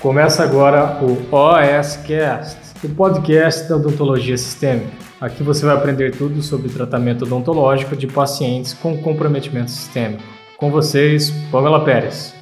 Começa agora o OSCast, o podcast da odontologia sistêmica. Aqui você vai aprender tudo sobre tratamento odontológico de pacientes com comprometimento sistêmico. Com vocês, Pamela Pérez.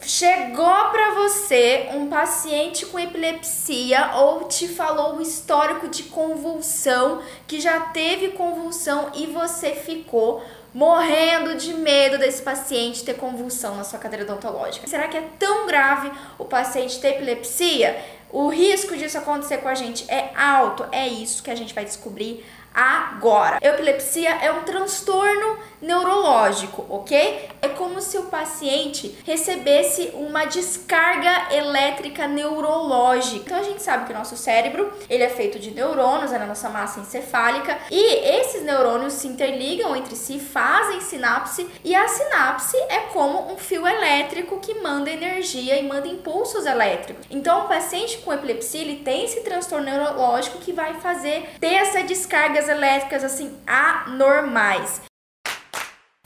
Chegou para você um paciente com epilepsia ou te falou o histórico de convulsão, que já teve convulsão e você ficou morrendo de medo desse paciente ter convulsão na sua cadeira odontológica. Será que é tão grave o paciente ter epilepsia? O risco disso acontecer com a gente é alto? É isso que a gente vai descobrir agora. Epilepsia é um transtorno neurológico, ok? É como se o paciente recebesse uma descarga elétrica neurológica. Então a gente sabe que o nosso cérebro, ele é feito de neurônios, é na nossa massa encefálica, e esses neurônios se interligam entre si, fazem sinapse, e a sinapse é como um fio elétrico que manda energia e manda impulsos elétricos. Então o paciente com epilepsia, ele tem esse transtorno neurológico que vai fazer ter essa descarga elétricas assim anormais.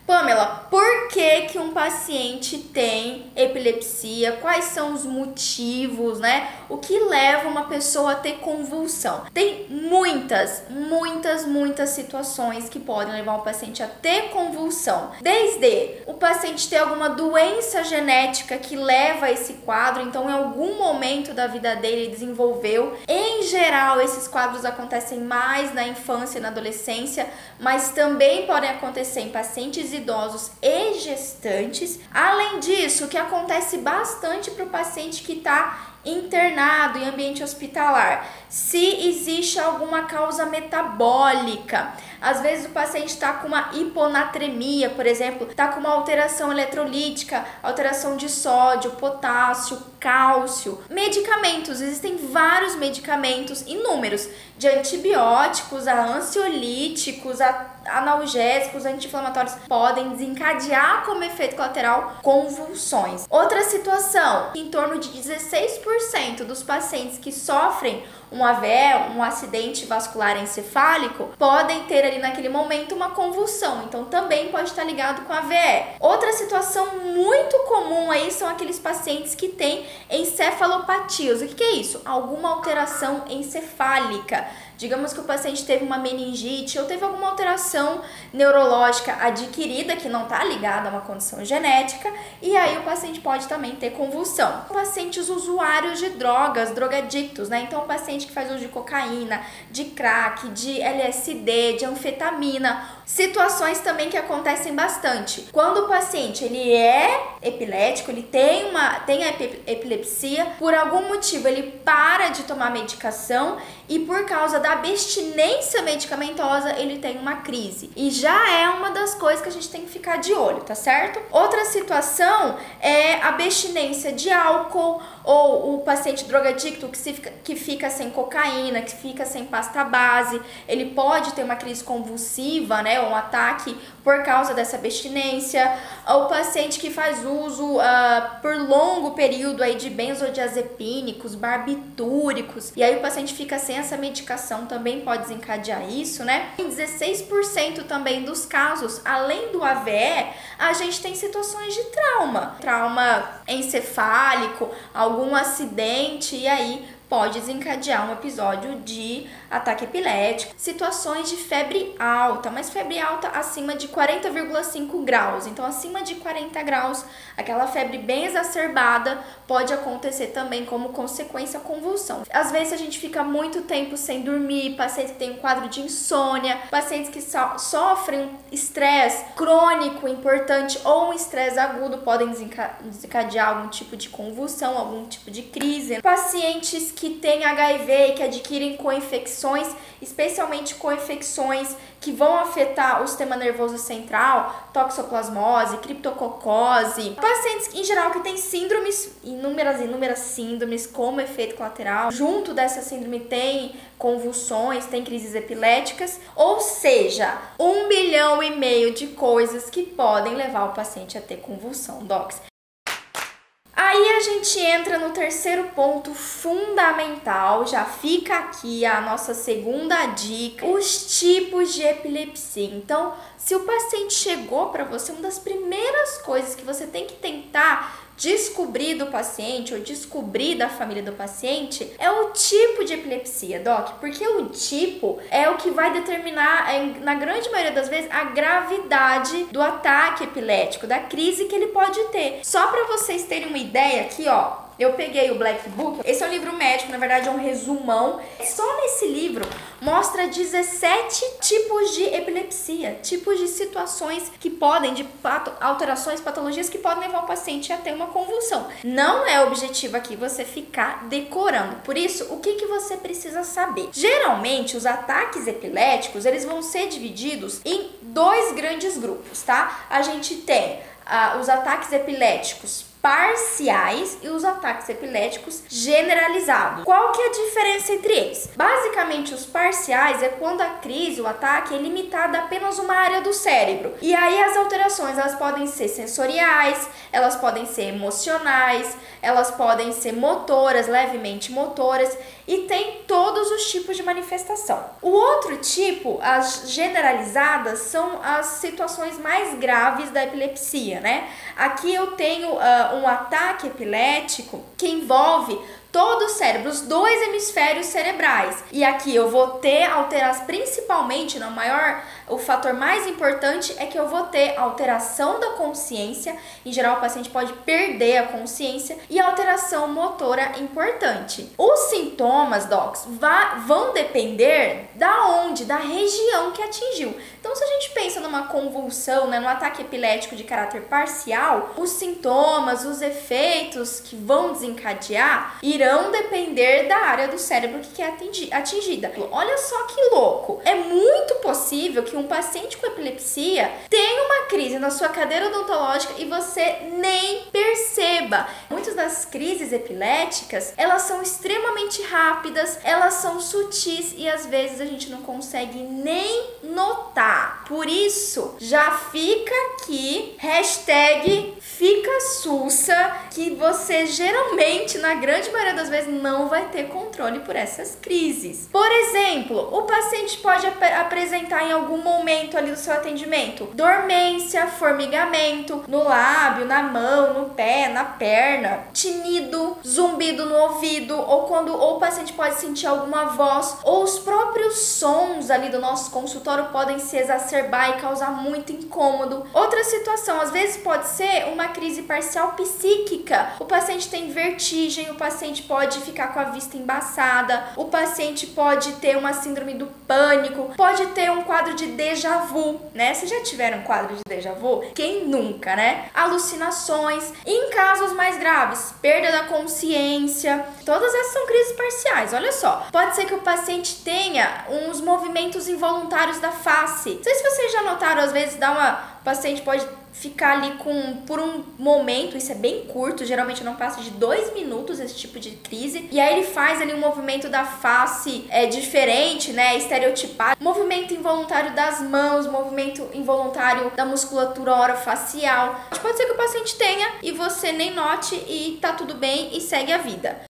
Pamela, por que, que um paciente tem epilepsia? Quais são os motivos, né? O que leva uma pessoa a ter convulsão? Tem muitas, muitas, muitas situações que podem levar um paciente a ter convulsão. Desde o paciente ter alguma doença genética que leva a esse quadro, então em algum momento da vida dele desenvolveu. Em geral, esses quadros acontecem mais na infância e na adolescência, mas também podem acontecer em pacientes idosos e gestantes. Além disso, o que acontece bastante para o paciente que está internado em ambiente hospitalar, se existe alguma causa metabólica. Às vezes o paciente está com uma hiponatremia, por exemplo, está com uma alteração eletrolítica, alteração de sódio, potássio, cálcio. Medicamentos, existem vários medicamentos, inúmeros, de antibióticos a ansiolíticos, a analgésicos, anti-inflamatórios podem desencadear como efeito colateral convulsões. Outra situação, em torno de 16% dos pacientes que sofrem um AVE, um acidente vascular encefálico, podem ter ali naquele momento uma convulsão. Então também pode estar ligado com AVE. Outra situação muito comum aí são aqueles pacientes que têm encefalopatias. O que é isso? Alguma alteração encefálica Digamos que o paciente teve uma meningite ou teve alguma alteração neurológica adquirida que não está ligada a uma condição genética, e aí o paciente pode também ter convulsão. Pacientes usuários de drogas, drogadictos, né? Então, o paciente que faz uso de cocaína, de crack, de LSD, de anfetamina, situações também que acontecem bastante. Quando o paciente ele é epilético, ele tem uma tem a epilepsia, por algum motivo ele para de tomar medicação e por causa da abstinência medicamentosa ele tem uma crise. E já é uma das coisas que a gente tem que ficar de olho, tá certo? Outra situação é a abstinência de álcool ou o paciente drogadicto que, fica, que fica sem cocaína, que fica sem pasta base, ele pode ter uma crise convulsiva, né, um ataque por causa dessa abstinência. O paciente que faz uso uh, por longo período aí de benzodiazepínicos, barbitúricos, e aí o paciente fica sem essa medicação também pode desencadear isso, né? Em 16% também dos casos, além do AVE, a gente tem situações de trauma, trauma encefálico, algum acidente e aí pode desencadear um episódio de ataque epilético, situações de febre alta, mas febre alta acima de 40,5 graus. Então, acima de 40 graus, aquela febre bem exacerbada pode acontecer também como consequência convulsão. Às vezes a gente fica muito tempo sem dormir, pacientes que têm um quadro de insônia, pacientes que so sofrem estresse crônico importante ou um estresse agudo podem desencadear algum tipo de convulsão, algum tipo de crise. Pacientes que têm HIV e que adquirem co-infecções, especialmente co-infecções que vão afetar o sistema nervoso central, toxoplasmose, criptococose. Pacientes em geral que têm síndromes, inúmeras inúmeras síndromes como efeito colateral. Junto dessa síndrome tem convulsões, tem crises epiléticas, ou seja, um bilhão e meio de coisas que podem levar o paciente a ter convulsão, docs. Aí a gente entra no terceiro ponto fundamental, já fica aqui a nossa segunda dica, os tipos de epilepsia. Então, se o paciente chegou para você, uma das primeiras coisas que você tem que tentar descobrir do paciente ou descobrir da família do paciente é o tipo de epilepsia, doc, porque o tipo é o que vai determinar, na grande maioria das vezes, a gravidade do ataque epilético, da crise que ele pode ter. Só para vocês terem uma ideia aqui, ó, eu peguei o Black Book. Esse é um livro médico, na verdade é um resumão. Só nesse livro mostra 17 tipos de epilepsia, tipos de situações que podem, de pato, alterações, patologias que podem levar o paciente a ter uma convulsão. Não é objetivo aqui você ficar decorando. Por isso, o que, que você precisa saber? Geralmente, os ataques epiléticos, eles vão ser divididos em dois grandes grupos, tá? A gente tem ah, os ataques epiléticos parciais e os ataques epiléticos generalizados. Qual que é a diferença entre eles? Basicamente, os parciais é quando a crise, o ataque é limitado a apenas uma área do cérebro. E aí as alterações, elas podem ser sensoriais, elas podem ser emocionais, elas podem ser motoras, levemente motoras, e tem todos os tipos de manifestação. O outro tipo, as generalizadas, são as situações mais graves da epilepsia, né? Aqui eu tenho uh, um ataque epilético que envolve todo o cérebro, os dois hemisférios cerebrais. E aqui eu vou ter alterações, principalmente, no maior, o fator mais importante é que eu vou ter alteração da consciência. Em geral, o paciente pode perder a consciência e alteração motora importante. Os sintomas, docs, vão depender da onde, da região que atingiu. Então, se a gente pensa numa convulsão, né, num ataque epilético de caráter parcial, os sintomas, os efeitos que vão desencadear irão depender da área do cérebro que é atingida. Olha só que louco! É muito possível que um paciente com epilepsia tenha uma crise na sua cadeira odontológica e você nem perceba. Muitas das crises epiléticas, elas são extremamente rápidas, elas são sutis e às vezes a gente não consegue nem notar. Por isso, já fica aqui, hashtag fica sussa, que você geralmente, na grande maioria das vezes, não vai ter controle por essas crises. Por exemplo, o paciente pode ap apresentar em algum momento ali do seu atendimento dormência, formigamento no lábio, na mão, no pé, na perna, tinido, zumbido no ouvido, ou quando ou o paciente pode sentir alguma voz, ou os próprios sons ali do nosso consultório podem se exacerbar e causar muito incômodo. Outra situação, às vezes pode ser uma crise parcial psíquica. O paciente tem vertigem, o paciente pode ficar com a vista embaçada, o paciente pode ter uma síndrome do pânico, pode ter um quadro de déjà vu, né? Vocês já tiveram um quadro de déjà vu? Quem nunca, né? Alucinações. E em casos mais graves, perda da consciência. Todas essas são crises parciais. Olha só. Pode ser que o paciente tenha uns movimentos involuntários da face. Não sei se vocês já notaram, às vezes dá uma paciente pode ficar ali com por um momento, isso é bem curto, geralmente não passa de dois minutos esse tipo de crise, e aí ele faz ali um movimento da face é diferente, né, estereotipado, movimento involuntário das mãos, movimento involuntário da musculatura orofacial. Pode ser que o paciente tenha e você nem note e tá tudo bem e segue a vida.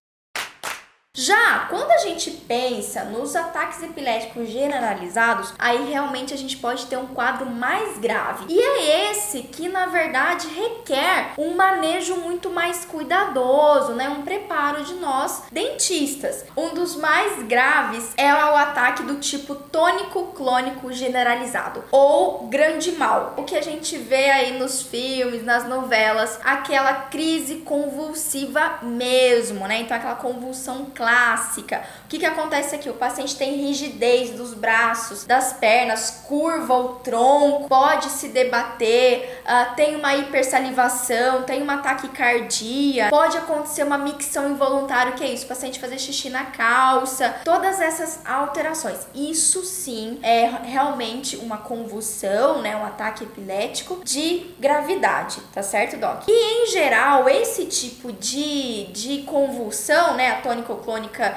Já quando a gente pensa nos ataques epiléticos generalizados, aí realmente a gente pode ter um quadro mais grave. E é esse que, na verdade, requer um manejo muito mais cuidadoso, né? Um preparo de nós dentistas. Um dos mais graves é o ataque do tipo tônico clônico generalizado ou grande mal. O que a gente vê aí nos filmes, nas novelas, aquela crise convulsiva mesmo, né? Então aquela convulsão clássica clássica. O que, que acontece aqui? O paciente tem rigidez dos braços, das pernas, curva o tronco, pode se debater, uh, tem uma hipersalivação, tem uma taquicardia, pode acontecer uma micção involuntária, que é isso? O paciente fazer xixi na calça, todas essas alterações. Isso sim é realmente uma convulsão, né? Um ataque epilético de gravidade, tá certo, Doc? E em geral, esse tipo de, de convulsão, né? A tônico clônica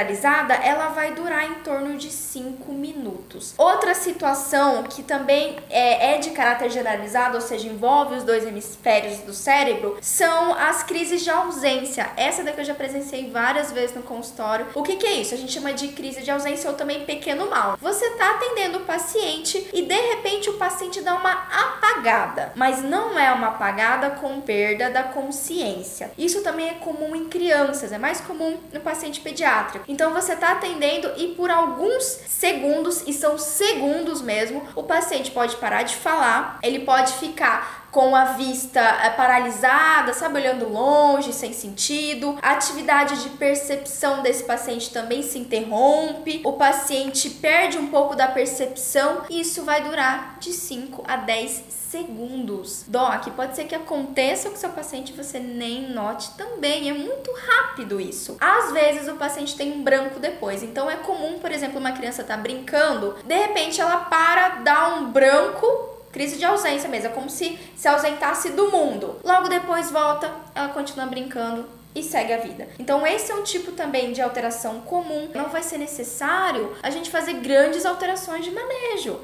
generalizada, ela vai durar em torno de 5 minutos. Outra situação que também é, é de caráter generalizado, ou seja, envolve os dois hemisférios do cérebro, são as crises de ausência. Essa daqui eu já presenciei várias vezes no consultório. O que, que é isso? A gente chama de crise de ausência ou também pequeno mal. Você está atendendo o paciente e de repente o paciente dá uma apagada, mas não é uma apagada com perda da consciência. Isso também é comum em crianças, é mais comum no paciente pediátrico. Então você está atendendo e por alguns segundos, e são segundos mesmo, o paciente pode parar de falar, ele pode ficar com a vista é, paralisada, sabe, olhando longe, sem sentido. A atividade de percepção desse paciente também se interrompe. O paciente perde um pouco da percepção e isso vai durar de 5 a 10 segundos. Doc, pode ser que aconteça com seu paciente e você nem note também. É muito rápido isso. Às vezes o paciente tem um branco depois. Então é comum, por exemplo, uma criança tá brincando, de repente ela para, dá um branco Crise de ausência mesmo, é como se se ausentasse do mundo. Logo depois volta, ela continua brincando e segue a vida. Então esse é um tipo também de alteração comum. Não vai ser necessário a gente fazer grandes alterações de manejo.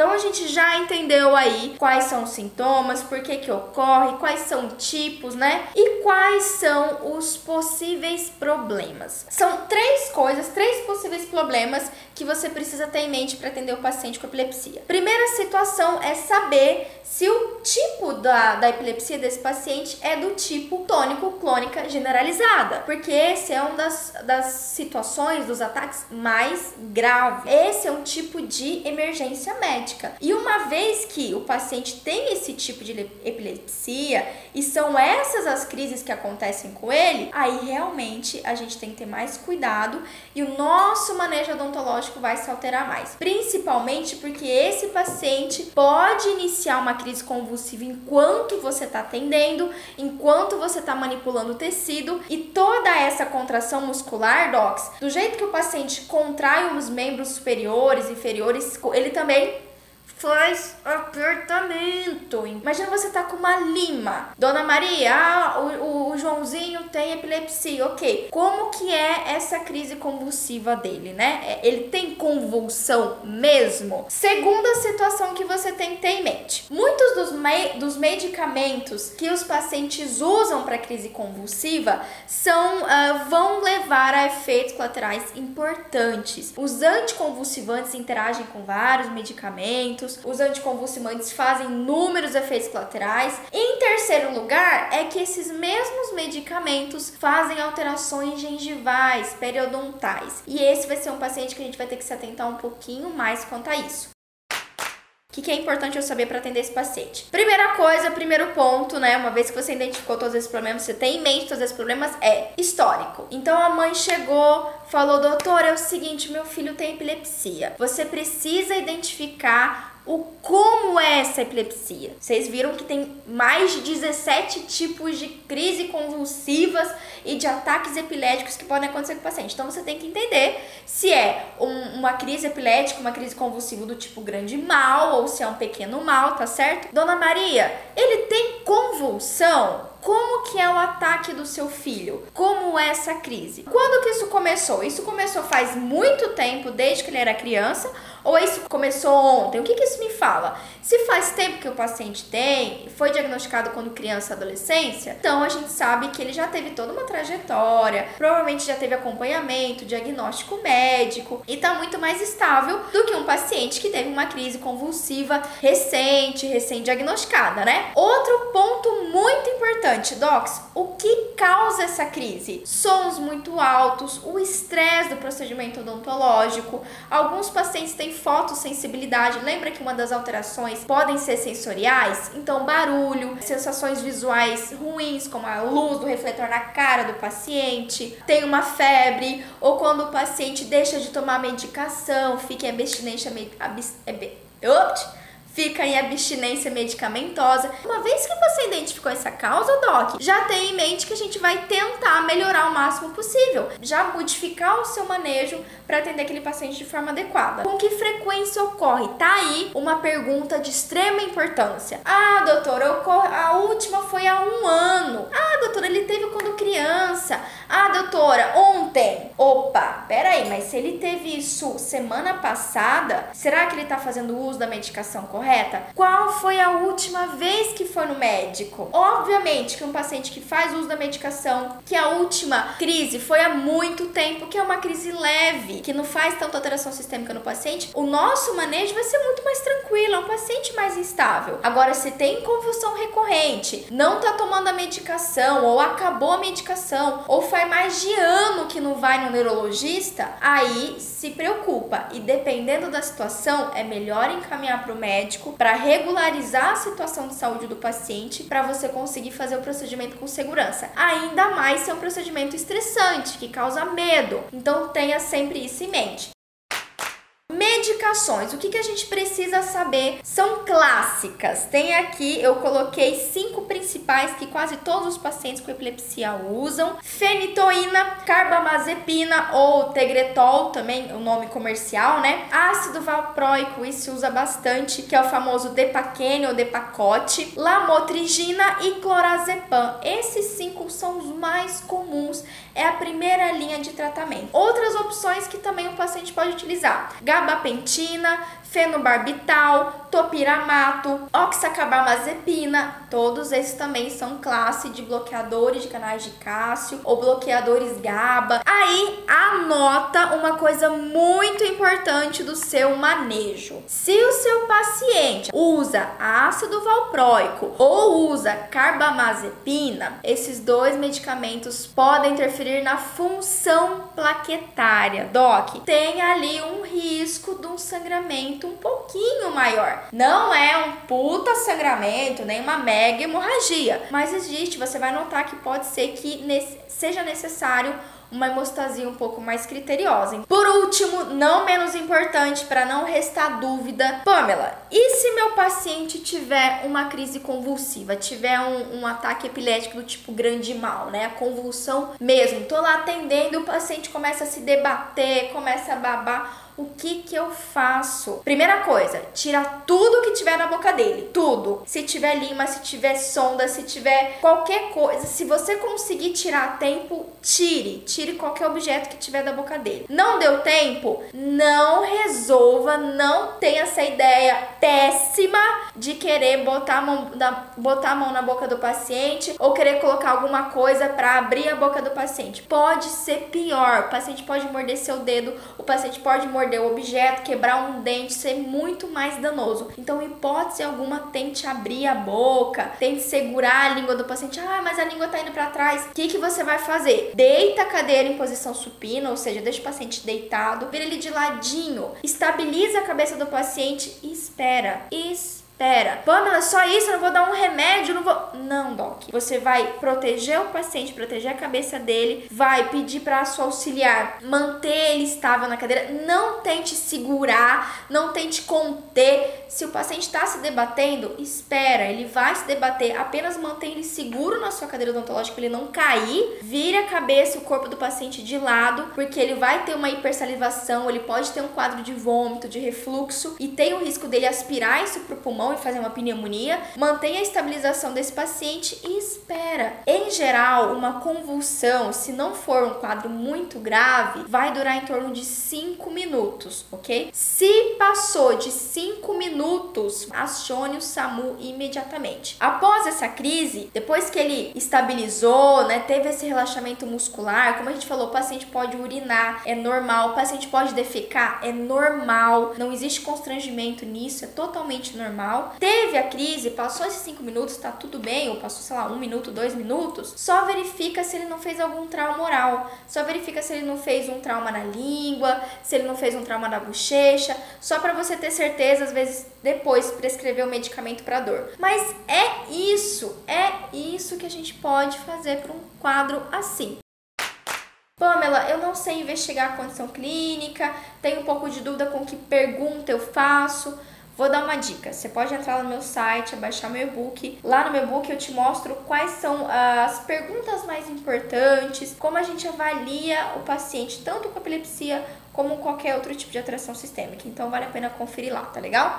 Então a gente já entendeu aí quais são os sintomas, por que que ocorre, quais são tipos, né? E quais são os possíveis problemas. São três coisas, três possíveis problemas que você precisa ter em mente para atender o paciente com epilepsia. Primeira situação é saber se o da, da epilepsia desse paciente é do tipo tônico-clônica generalizada, porque esse é uma das, das situações, dos ataques mais graves. Esse é um tipo de emergência médica. E uma vez que o paciente tem esse tipo de epilepsia e são essas as crises que acontecem com ele, aí realmente a gente tem que ter mais cuidado e o nosso manejo odontológico vai se alterar mais. Principalmente porque esse paciente pode iniciar uma crise convulsiva enquanto você está atendendo, enquanto você está manipulando o tecido e toda essa contração muscular, docs, do jeito que o paciente contrai os membros superiores e inferiores, ele também faz apertamento. Imagina você tá com uma lima. Dona Maria, ah, o, o, Joãozinho tem epilepsia, ok. Como que é essa crise convulsiva dele, né? É, ele tem convulsão mesmo? Segunda situação que você tem que ter em mente. Muitos dos, me dos medicamentos que os pacientes usam para crise convulsiva são, uh, vão levar a efeitos colaterais importantes. Os anticonvulsivantes interagem com vários medicamentos, os anticonvulsivantes fazem inúmeros efeitos colaterais. Em terceiro lugar, é que esses mesmos medicamentos fazem alterações gengivais, periodontais. E esse vai ser um paciente que a gente vai ter que se atentar um pouquinho mais quanto a isso. O que, que, é importante eu saber para atender esse paciente? Primeira coisa, primeiro ponto, né? Uma vez que você identificou todos esses problemas, você tem em mente todos esses problemas, é histórico. Então a mãe chegou, falou: doutor, é o seguinte, meu filho tem epilepsia. Você precisa identificar o como é essa epilepsia. Vocês viram que tem mais de 17 tipos de crise convulsivas e de ataques epiléticos que podem acontecer com o paciente. Então você tem que entender se é um, uma crise epilética, uma crise convulsiva do tipo grande mal ou se é um pequeno mal, tá certo? Dona Maria, ele tem convulsão? Como que é o ataque do seu filho? Como é essa crise? Quando que isso começou? Isso começou faz muito tempo, desde que ele era criança, ou isso começou ontem? O que, que isso me fala? Se faz tempo que o paciente tem, foi diagnosticado quando criança adolescência, então a gente sabe que ele já teve toda uma trajetória, provavelmente já teve acompanhamento, diagnóstico médico e está muito mais estável do que um paciente que teve uma crise convulsiva recente, recém-diagnosticada, né? Outro ponto importante, docs, o que causa essa crise? Sons muito altos, o estresse do procedimento odontológico, alguns pacientes têm fotossensibilidade. Lembra que uma das alterações podem ser sensoriais? Então, barulho, sensações visuais ruins, como a luz do refletor na cara do paciente, tem uma febre, ou quando o paciente deixa de tomar medicação, fica em abstinência, fica em abstinência medicamentosa. Uma vez que você identificou essa causa, Doc, já tem em mente que a gente vai tentar melhorar o máximo possível, já modificar o seu manejo para atender aquele paciente de forma adequada. Com que frequência ocorre? Tá aí uma pergunta de extrema importância. Ah, doutora, a última foi há um ano. Ah, doutora, ele teve quando criança. Ah, doutora, ontem. Opa, peraí, mas se ele teve isso semana passada, será que ele tá fazendo uso da medicação correta? Qual foi a última vez que foi no médico? Obviamente que um paciente que faz uso da medicação, que a última crise foi há muito tempo, que é uma crise leve, que não faz tanta alteração sistêmica no paciente, o nosso manejo vai ser muito mais tranquilo, é um paciente mais instável. Agora, se tem convulsão recorrente, não tá tomando a medicação, ou acabou a medicação, ou faz mais de ano que não vai no neurologista, aí se preocupa. E dependendo da situação, é melhor encaminhar para o médico para regularizar a situação de saúde do paciente para você conseguir fazer o procedimento com segurança. Ainda mais se é um procedimento estressante, que causa medo. Então tenha sempre isso mente. Medicações, o que, que a gente precisa saber? São clássicas. Tem aqui, eu coloquei cinco principais que quase todos os pacientes com epilepsia usam: fenitoína, carbamazepina ou tegretol, também o nome comercial, né? Ácido valproico, isso usa bastante, que é o famoso Depaquene ou Depacote, lamotrigina e clorazepam. Esses cinco são os mais comuns, é a primeira linha de tratamento. Outras opções que também o paciente pode utilizar: gabapentina, fenobarbital, topiramato, oxacarbamazepina, todos esses também são classe de bloqueadores de canais de cálcio ou bloqueadores GABA. Aí anota uma coisa muito importante do seu manejo. Se o seu paciente usa ácido valproico ou usa carbamazepina, esses dois medicamentos podem interferir na função plaquetária. Doc, tem ali um risco de um sangramento um pouquinho maior. Não é um puta sangramento, nem uma mega hemorragia, mas existe, você vai notar que pode ser que seja necessário uma hemostasia um pouco mais criteriosa. Por último, não menos importante, para não restar dúvida, Pamela, e se meu paciente tiver uma crise convulsiva, tiver um, um ataque epilético do tipo grande mal, né? A convulsão mesmo, tô lá atendendo, o paciente começa a se debater, começa a babar o que que eu faço? Primeira coisa, tira tudo que tiver na boca dele, tudo. Se tiver lima, se tiver sonda, se tiver qualquer coisa, se você conseguir tirar a tempo, tire, tire qualquer objeto que tiver da boca dele. Não deu tempo? Não resolva, não tenha essa ideia péssima de querer botar a mão, na, botar a mão na boca do paciente ou querer colocar alguma coisa para abrir a boca do paciente. Pode ser pior. O paciente pode morder seu dedo, o paciente pode morder morder o objeto, quebrar um dente, ser muito mais danoso. Então, hipótese alguma, tente abrir a boca, tente segurar a língua do paciente. Ah, mas a língua tá indo para trás. O que, que você vai fazer? Deita a cadeira em posição supina, ou seja, deixa o paciente deitado, vira ele de ladinho, estabiliza a cabeça do paciente e espera. Espera Pera, Pamela, só isso? Eu não vou dar um remédio? Não vou. Não, Doc. Você vai proteger o paciente, proteger a cabeça dele, vai pedir para sua auxiliar manter ele estável na cadeira. Não tente segurar, não tente conter. Se o paciente está se debatendo, espera, ele vai se debater. Apenas mantenha ele seguro na sua cadeira odontológica para ele não cair. Vire a cabeça o corpo do paciente de lado, porque ele vai ter uma hipersalivação, ele pode ter um quadro de vômito, de refluxo e tem o risco dele aspirar isso pro pulmão e fazer uma pneumonia, mantenha a estabilização desse paciente e espera. Em geral, uma convulsão, se não for um quadro muito grave, vai durar em torno de 5 minutos, ok? Se passou de 5 minutos, acione o SAMU imediatamente. Após essa crise, depois que ele estabilizou, né, teve esse relaxamento muscular, como a gente falou, o paciente pode urinar, é normal, o paciente pode defecar, é normal, não existe constrangimento nisso, é totalmente normal teve a crise, passou esses cinco minutos, tá tudo bem, ou passou, sei lá, um minuto, dois minutos, só verifica se ele não fez algum trauma oral, só verifica se ele não fez um trauma na língua, se ele não fez um trauma na bochecha, só para você ter certeza, às vezes depois prescrever o medicamento para dor. Mas é isso, é isso que a gente pode fazer para um quadro assim. Pamela, eu não sei investigar a condição clínica, tenho um pouco de dúvida com que pergunta eu faço. Vou dar uma dica. Você pode entrar no meu site, baixar meu e-book. Lá no meu e-book eu te mostro quais são as perguntas mais importantes, como a gente avalia o paciente tanto com epilepsia como qualquer outro tipo de atração sistêmica. Então vale a pena conferir lá, tá legal?